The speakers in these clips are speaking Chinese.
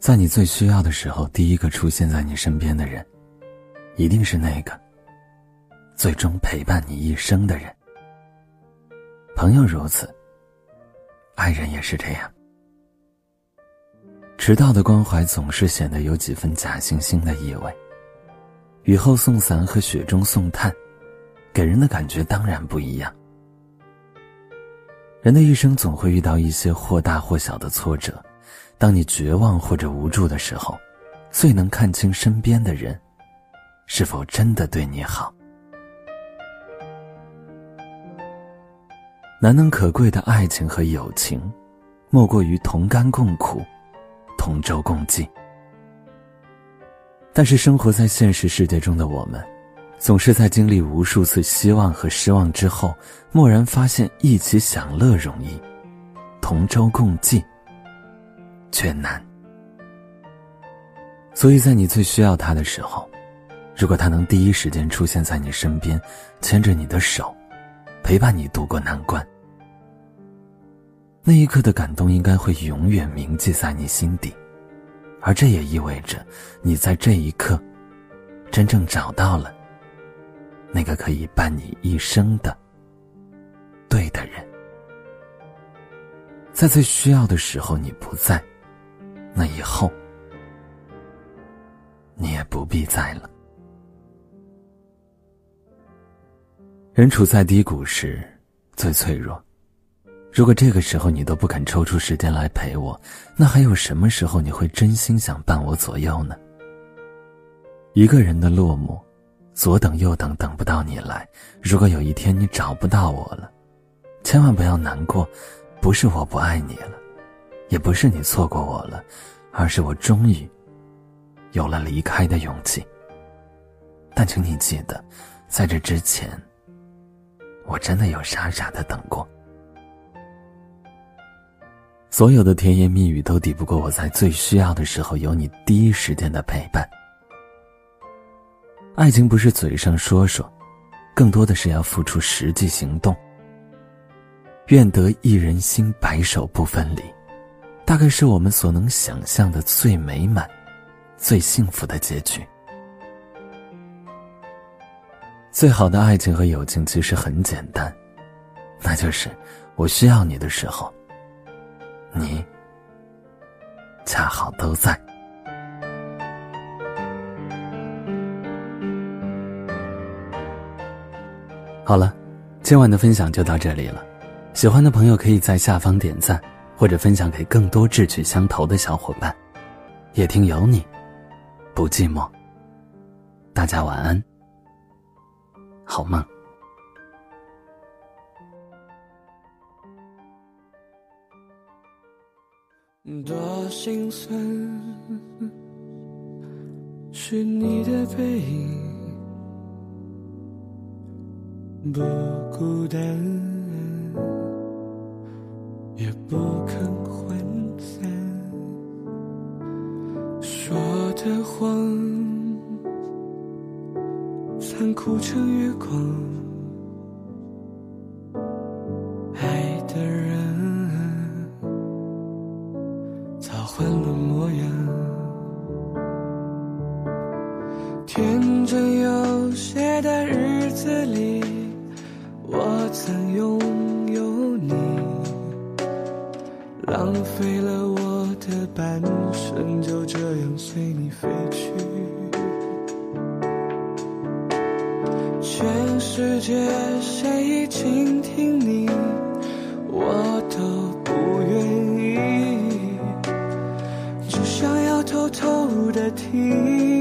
在你最需要的时候，第一个出现在你身边的人，一定是那个最终陪伴你一生的人。朋友如此，爱人也是这样。迟到的关怀总是显得有几分假惺惺的意味。雨后送伞和雪中送炭，给人的感觉当然不一样。人的一生总会遇到一些或大或小的挫折。当你绝望或者无助的时候，最能看清身边的人是否真的对你好。难能可贵的爱情和友情，莫过于同甘共苦，同舟共济。但是生活在现实世界中的我们，总是在经历无数次希望和失望之后，蓦然发现一起享乐容易，同舟共济。却难，所以在你最需要他的时候，如果他能第一时间出现在你身边，牵着你的手，陪伴你度过难关，那一刻的感动应该会永远铭记在你心底，而这也意味着你在这一刻，真正找到了那个可以伴你一生的对的人，在最需要的时候你不在。那以后，你也不必在了。人处在低谷时最脆弱，如果这个时候你都不肯抽出时间来陪我，那还有什么时候你会真心想伴我左右呢？一个人的落寞，左等右等等不到你来。如果有一天你找不到我了，千万不要难过，不是我不爱你了。也不是你错过我了，而是我终于有了离开的勇气。但请你记得，在这之前，我真的有傻傻的等过。所有的甜言蜜语都抵不过我在最需要的时候有你第一时间的陪伴。爱情不是嘴上说说，更多的是要付出实际行动。愿得一人心，白首不分离。大概是我们所能想象的最美满、最幸福的结局。最好的爱情和友情其实很简单，那就是我需要你的时候，你恰好都在。好了，今晚的分享就到这里了，喜欢的朋友可以在下方点赞。或者分享给更多志趣相投的小伙伴，夜听有你，不寂寞。大家晚安，好梦。多心酸，是你的背影，不孤单。也不肯涣散，说的谎残酷成月光，爱的人早换了。浪费了我的半生，就这样随你飞去。全世界谁倾听你，我都不愿意，只想要偷偷的听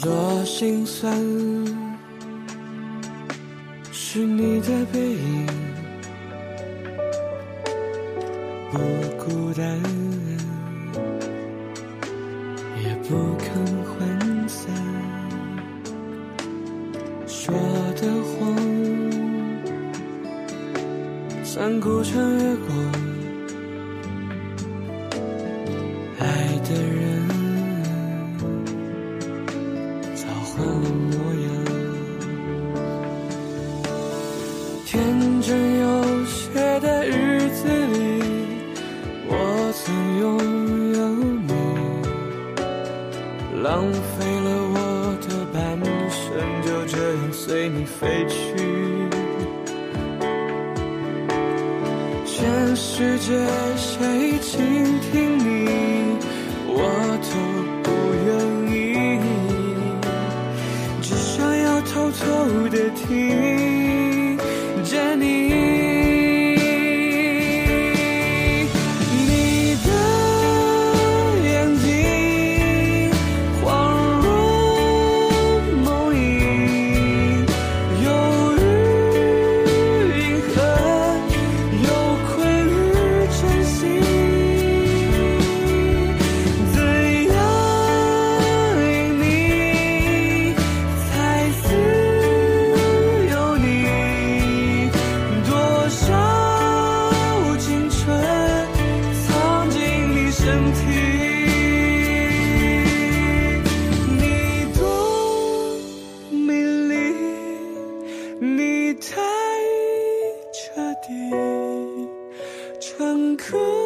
多心酸，是你的背影不孤单，也不肯涣散，说的谎，算孤城月光，世界谁倾听你，我都不愿意。只想要偷偷的听地，乘客。